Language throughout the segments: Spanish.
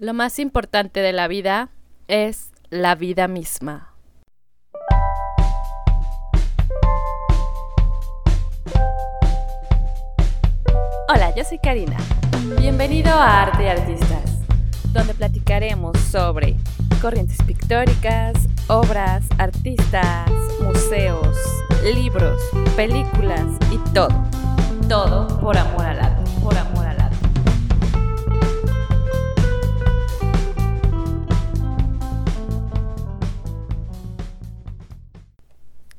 Lo más importante de la vida es la vida misma. Hola, yo soy Karina. Bienvenido a Arte y Artistas, donde platicaremos sobre corrientes pictóricas, obras, artistas, museos, libros, películas y todo. Todo por amor al arte, por amor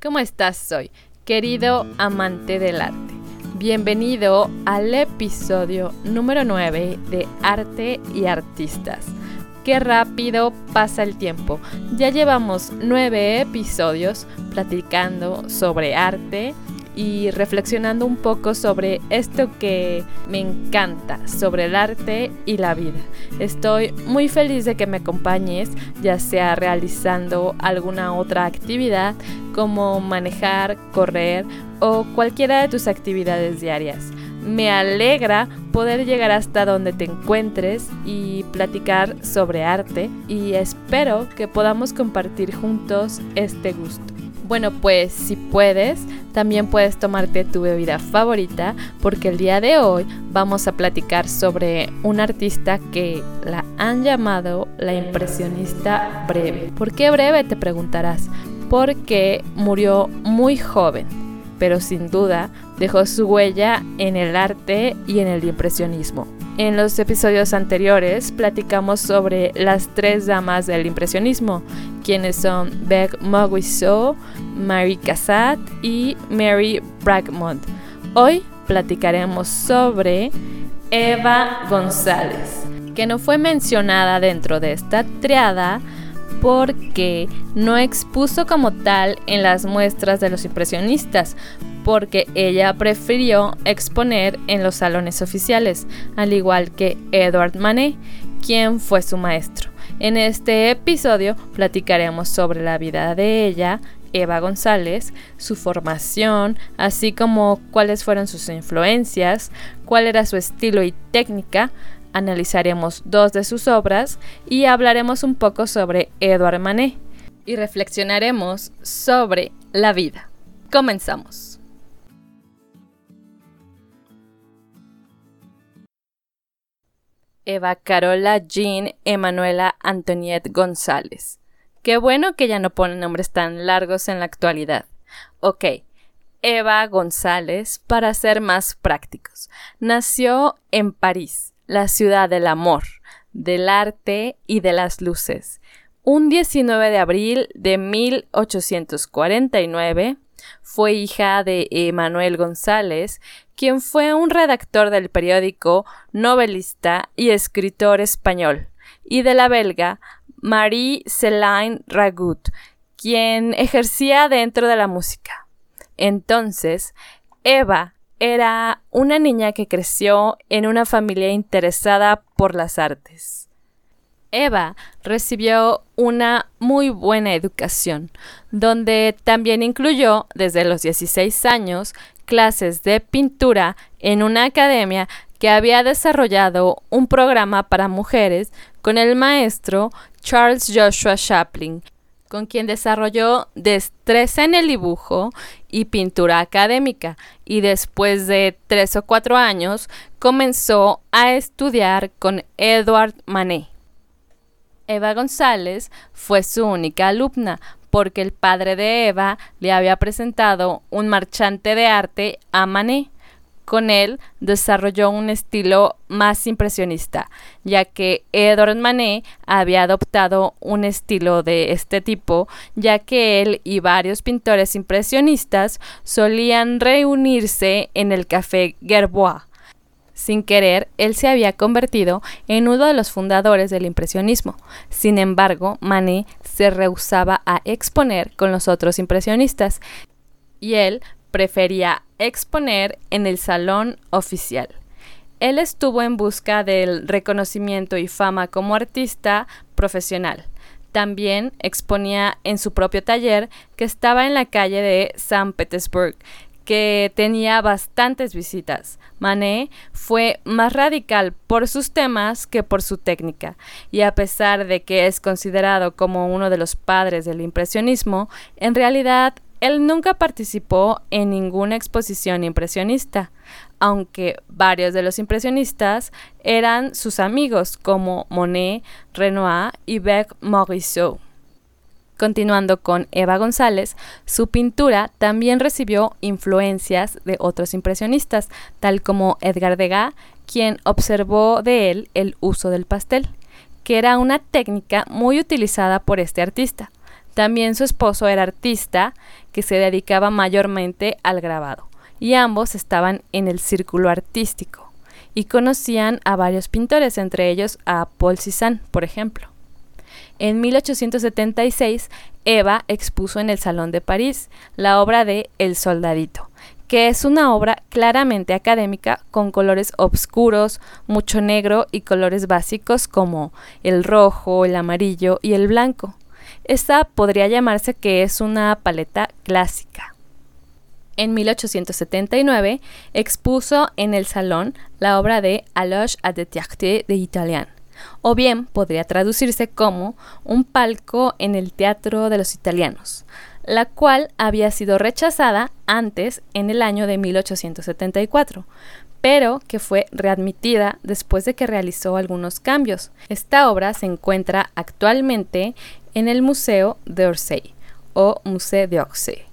¿Cómo estás hoy, querido amante del arte? Bienvenido al episodio número 9 de Arte y Artistas. Qué rápido pasa el tiempo. Ya llevamos nueve episodios platicando sobre arte y reflexionando un poco sobre esto que me encanta, sobre el arte y la vida. Estoy muy feliz de que me acompañes, ya sea realizando alguna otra actividad como manejar, correr o cualquiera de tus actividades diarias. Me alegra poder llegar hasta donde te encuentres y platicar sobre arte y espero que podamos compartir juntos este gusto. Bueno, pues si puedes, también puedes tomarte tu bebida favorita porque el día de hoy vamos a platicar sobre un artista que la han llamado la impresionista breve. ¿Por qué breve? Te preguntarás. Porque murió muy joven, pero sin duda dejó su huella en el arte y en el impresionismo. En los episodios anteriores platicamos sobre las tres damas del impresionismo, quienes son Beck Mauguisseau, Marie Cassatt y Mary Bragmont. Hoy platicaremos sobre Eva González, que no fue mencionada dentro de esta triada porque no expuso como tal en las muestras de los impresionistas, porque ella prefirió exponer en los salones oficiales, al igual que Edward Manet, quien fue su maestro. En este episodio platicaremos sobre la vida de ella, Eva González, su formación, así como cuáles fueron sus influencias, cuál era su estilo y técnica, analizaremos dos de sus obras y hablaremos un poco sobre Edward Manet y reflexionaremos sobre la vida. Comenzamos. Eva Carola Jean Emanuela Antoniette González. Qué bueno que ya no ponen nombres tan largos en la actualidad. Ok, Eva González, para ser más prácticos, nació en París, la ciudad del amor, del arte y de las luces. Un 19 de abril de 1849 fue hija de Emanuel González, quien fue un redactor del periódico, novelista y escritor español, y de la belga Marie-Céline Ragut, quien ejercía dentro de la música. Entonces, Eva era una niña que creció en una familia interesada por las artes. Eva recibió una muy buena educación, donde también incluyó desde los 16 años clases de pintura en una academia que había desarrollado un programa para mujeres con el maestro Charles Joshua Chaplin, con quien desarrolló destreza en el dibujo y pintura académica, y después de tres o cuatro años comenzó a estudiar con Edward Manet. Eva González fue su única alumna, porque el padre de Eva le había presentado un marchante de arte a Manet. Con él desarrolló un estilo más impresionista, ya que Edward Manet había adoptado un estilo de este tipo, ya que él y varios pintores impresionistas solían reunirse en el café Gerbois sin querer, él se había convertido en uno de los fundadores del impresionismo. Sin embargo, Manet se rehusaba a exponer con los otros impresionistas y él prefería exponer en el salón oficial. Él estuvo en busca del reconocimiento y fama como artista profesional. También exponía en su propio taller que estaba en la calle de San Petersburg, que tenía bastantes visitas. Manet fue más radical por sus temas que por su técnica, y a pesar de que es considerado como uno de los padres del impresionismo, en realidad él nunca participó en ninguna exposición impresionista, aunque varios de los impresionistas eran sus amigos como Monet, Renoir y Bec Morisot. Continuando con Eva González, su pintura también recibió influencias de otros impresionistas, tal como Edgar Degas, quien observó de él el uso del pastel, que era una técnica muy utilizada por este artista. También su esposo era artista que se dedicaba mayormente al grabado, y ambos estaban en el círculo artístico y conocían a varios pintores, entre ellos a Paul Cézanne, por ejemplo. En 1876, Eva expuso en el Salón de París la obra de El Soldadito, que es una obra claramente académica con colores oscuros, mucho negro y colores básicos como el rojo, el amarillo y el blanco. Esta podría llamarse que es una paleta clásica. En 1879 expuso en el salón la obra de Aloge à Détecter de Italian, o bien podría traducirse como un palco en el teatro de los italianos, la cual había sido rechazada antes en el año de 1874, pero que fue readmitida después de que realizó algunos cambios. Esta obra se encuentra actualmente en el Museo d'Orsay o Musée d'Orsay.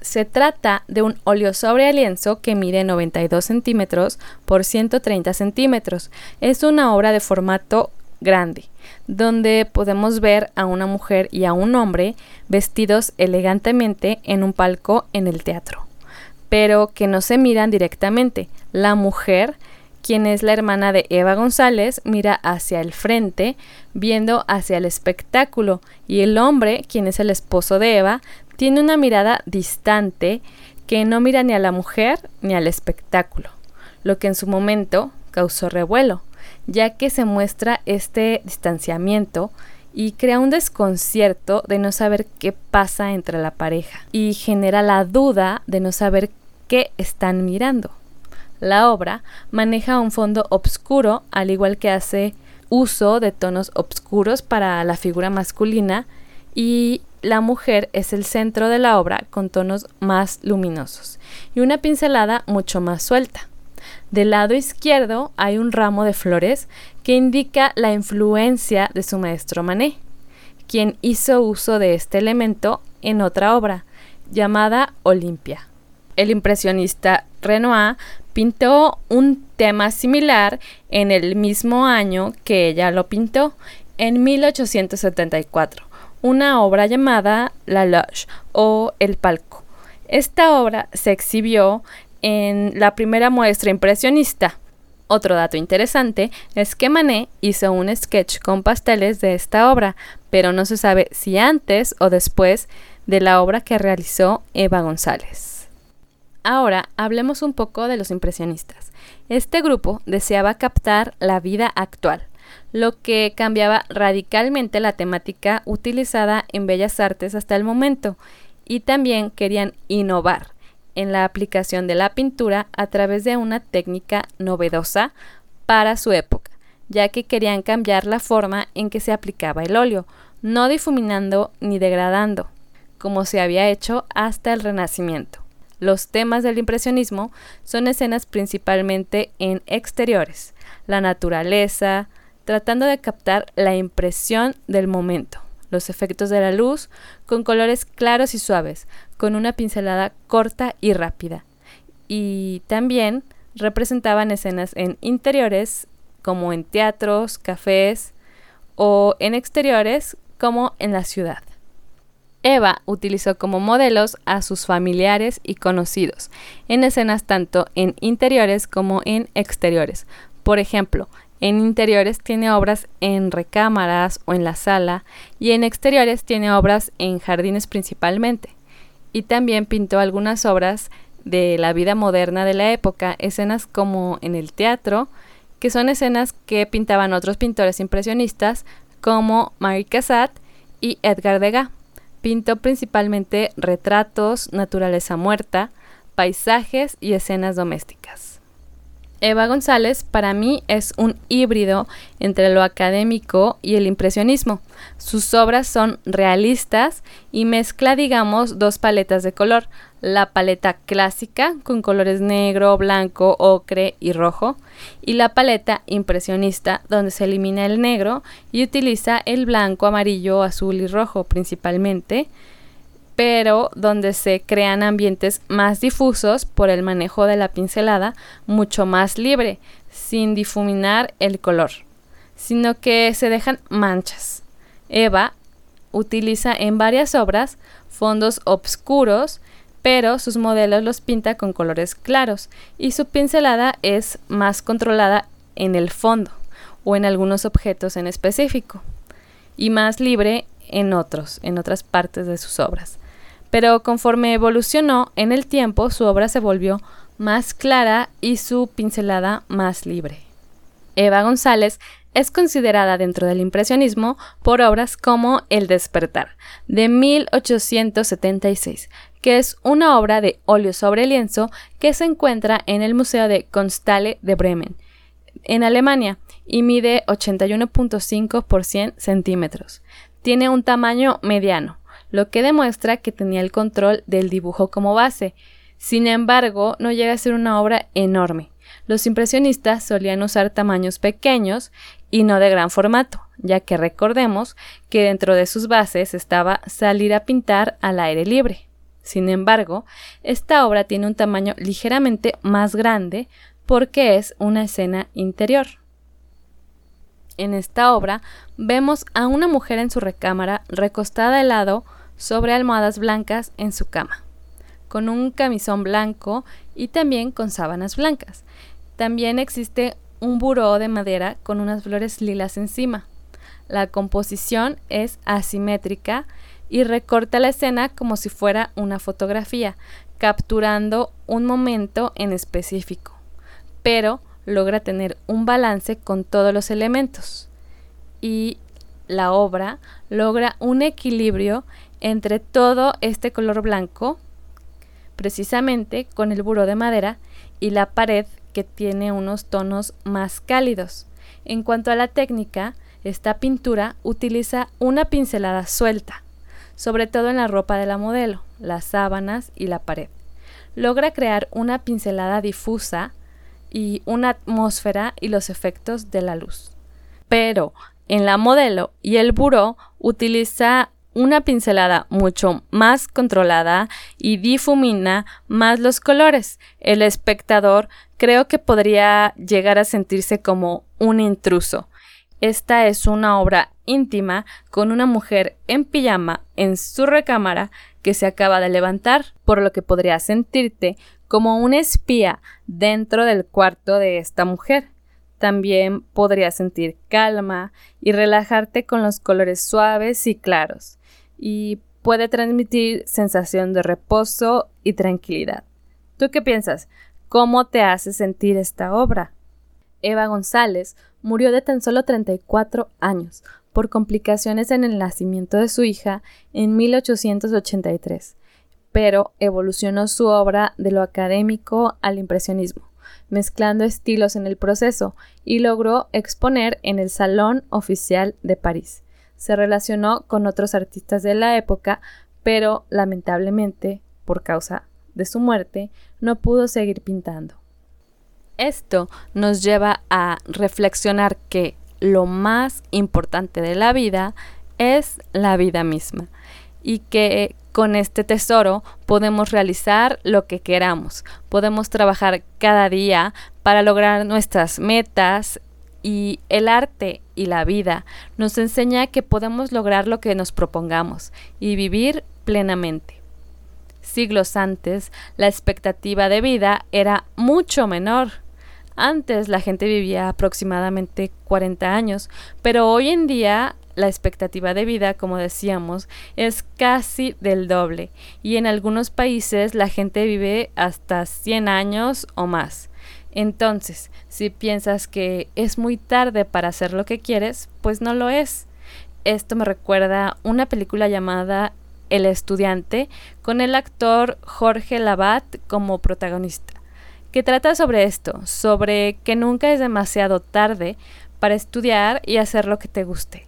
Se trata de un óleo sobre lienzo que mide 92 centímetros por 130 centímetros. Es una obra de formato grande, donde podemos ver a una mujer y a un hombre vestidos elegantemente en un palco en el teatro, pero que no se miran directamente. La mujer, quien es la hermana de Eva González, mira hacia el frente, viendo hacia el espectáculo, y el hombre, quien es el esposo de Eva, tiene una mirada distante que no mira ni a la mujer ni al espectáculo, lo que en su momento causó revuelo, ya que se muestra este distanciamiento y crea un desconcierto de no saber qué pasa entre la pareja y genera la duda de no saber qué están mirando. La obra maneja un fondo oscuro al igual que hace uso de tonos oscuros para la figura masculina y la mujer es el centro de la obra con tonos más luminosos y una pincelada mucho más suelta. Del lado izquierdo hay un ramo de flores que indica la influencia de su maestro Manet, quien hizo uso de este elemento en otra obra llamada Olimpia. El impresionista Renoir pintó un tema similar en el mismo año que ella lo pintó, en 1874 una obra llamada La Loge o El Palco. Esta obra se exhibió en la primera muestra impresionista. Otro dato interesante es que Manet hizo un sketch con pasteles de esta obra, pero no se sabe si antes o después de la obra que realizó Eva González. Ahora hablemos un poco de los impresionistas. Este grupo deseaba captar la vida actual, lo que cambiaba radicalmente la temática utilizada en Bellas Artes hasta el momento, y también querían innovar en la aplicación de la pintura a través de una técnica novedosa para su época, ya que querían cambiar la forma en que se aplicaba el óleo, no difuminando ni degradando, como se había hecho hasta el Renacimiento. Los temas del impresionismo son escenas principalmente en exteriores, la naturaleza, tratando de captar la impresión del momento, los efectos de la luz con colores claros y suaves, con una pincelada corta y rápida. Y también representaban escenas en interiores como en teatros, cafés o en exteriores como en la ciudad. Eva utilizó como modelos a sus familiares y conocidos en escenas tanto en interiores como en exteriores. Por ejemplo, en interiores tiene obras en recámaras o en la sala y en exteriores tiene obras en jardines principalmente. Y también pintó algunas obras de la vida moderna de la época, escenas como en el teatro, que son escenas que pintaban otros pintores impresionistas como Marie Cassatt y Edgar Degas. Pintó principalmente retratos, naturaleza muerta, paisajes y escenas domésticas. Eva González para mí es un híbrido entre lo académico y el impresionismo. Sus obras son realistas y mezcla, digamos, dos paletas de color. La paleta clásica, con colores negro, blanco, ocre y rojo, y la paleta impresionista, donde se elimina el negro y utiliza el blanco, amarillo, azul y rojo principalmente pero donde se crean ambientes más difusos por el manejo de la pincelada mucho más libre, sin difuminar el color, sino que se dejan manchas. Eva utiliza en varias obras fondos oscuros, pero sus modelos los pinta con colores claros y su pincelada es más controlada en el fondo o en algunos objetos en específico y más libre en otros, en otras partes de sus obras pero conforme evolucionó en el tiempo su obra se volvió más clara y su pincelada más libre. Eva González es considerada dentro del impresionismo por obras como El despertar, de 1876, que es una obra de óleo sobre lienzo que se encuentra en el Museo de Constale de Bremen, en Alemania, y mide 81.5 por 100 centímetros. Tiene un tamaño mediano, lo que demuestra que tenía el control del dibujo como base. Sin embargo, no llega a ser una obra enorme. Los impresionistas solían usar tamaños pequeños y no de gran formato, ya que recordemos que dentro de sus bases estaba salir a pintar al aire libre. Sin embargo, esta obra tiene un tamaño ligeramente más grande porque es una escena interior. En esta obra vemos a una mujer en su recámara recostada al lado sobre almohadas blancas en su cama, con un camisón blanco y también con sábanas blancas. También existe un buró de madera con unas flores lilas encima. La composición es asimétrica y recorta la escena como si fuera una fotografía, capturando un momento en específico, pero logra tener un balance con todos los elementos. Y la obra logra un equilibrio entre todo este color blanco, precisamente con el buró de madera y la pared que tiene unos tonos más cálidos. En cuanto a la técnica, esta pintura utiliza una pincelada suelta, sobre todo en la ropa de la modelo, las sábanas y la pared. Logra crear una pincelada difusa y una atmósfera y los efectos de la luz. Pero en la modelo y el buró utiliza una pincelada mucho más controlada y difumina más los colores. El espectador creo que podría llegar a sentirse como un intruso. Esta es una obra íntima con una mujer en pijama en su recámara que se acaba de levantar, por lo que podría sentirte como un espía dentro del cuarto de esta mujer. También podría sentir calma y relajarte con los colores suaves y claros y puede transmitir sensación de reposo y tranquilidad. ¿Tú qué piensas? ¿Cómo te hace sentir esta obra? Eva González murió de tan solo 34 años por complicaciones en el nacimiento de su hija en 1883, pero evolucionó su obra de lo académico al impresionismo, mezclando estilos en el proceso y logró exponer en el Salón Oficial de París se relacionó con otros artistas de la época, pero lamentablemente, por causa de su muerte, no pudo seguir pintando. Esto nos lleva a reflexionar que lo más importante de la vida es la vida misma y que con este tesoro podemos realizar lo que queramos, podemos trabajar cada día para lograr nuestras metas y el arte y la vida nos enseña que podemos lograr lo que nos propongamos y vivir plenamente. Siglos antes, la expectativa de vida era mucho menor. Antes la gente vivía aproximadamente 40 años, pero hoy en día la expectativa de vida, como decíamos, es casi del doble y en algunos países la gente vive hasta 100 años o más. Entonces, si piensas que es muy tarde para hacer lo que quieres, pues no lo es. Esto me recuerda una película llamada El estudiante con el actor Jorge Labat como protagonista, que trata sobre esto, sobre que nunca es demasiado tarde para estudiar y hacer lo que te guste.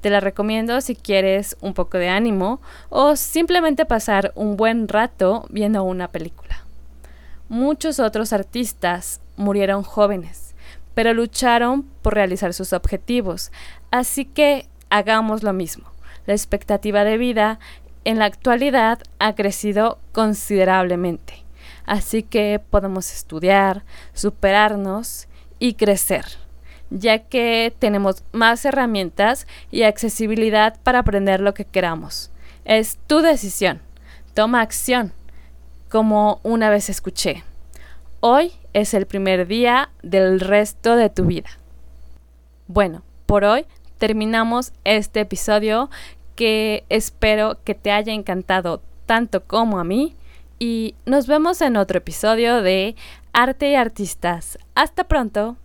Te la recomiendo si quieres un poco de ánimo o simplemente pasar un buen rato viendo una película. Muchos otros artistas murieron jóvenes, pero lucharon por realizar sus objetivos, así que hagamos lo mismo. La expectativa de vida en la actualidad ha crecido considerablemente, así que podemos estudiar, superarnos y crecer ya que tenemos más herramientas y accesibilidad para aprender lo que queramos. Es tu decisión. Toma acción, como una vez escuché. Hoy es el primer día del resto de tu vida. Bueno, por hoy terminamos este episodio que espero que te haya encantado tanto como a mí y nos vemos en otro episodio de Arte y Artistas. Hasta pronto.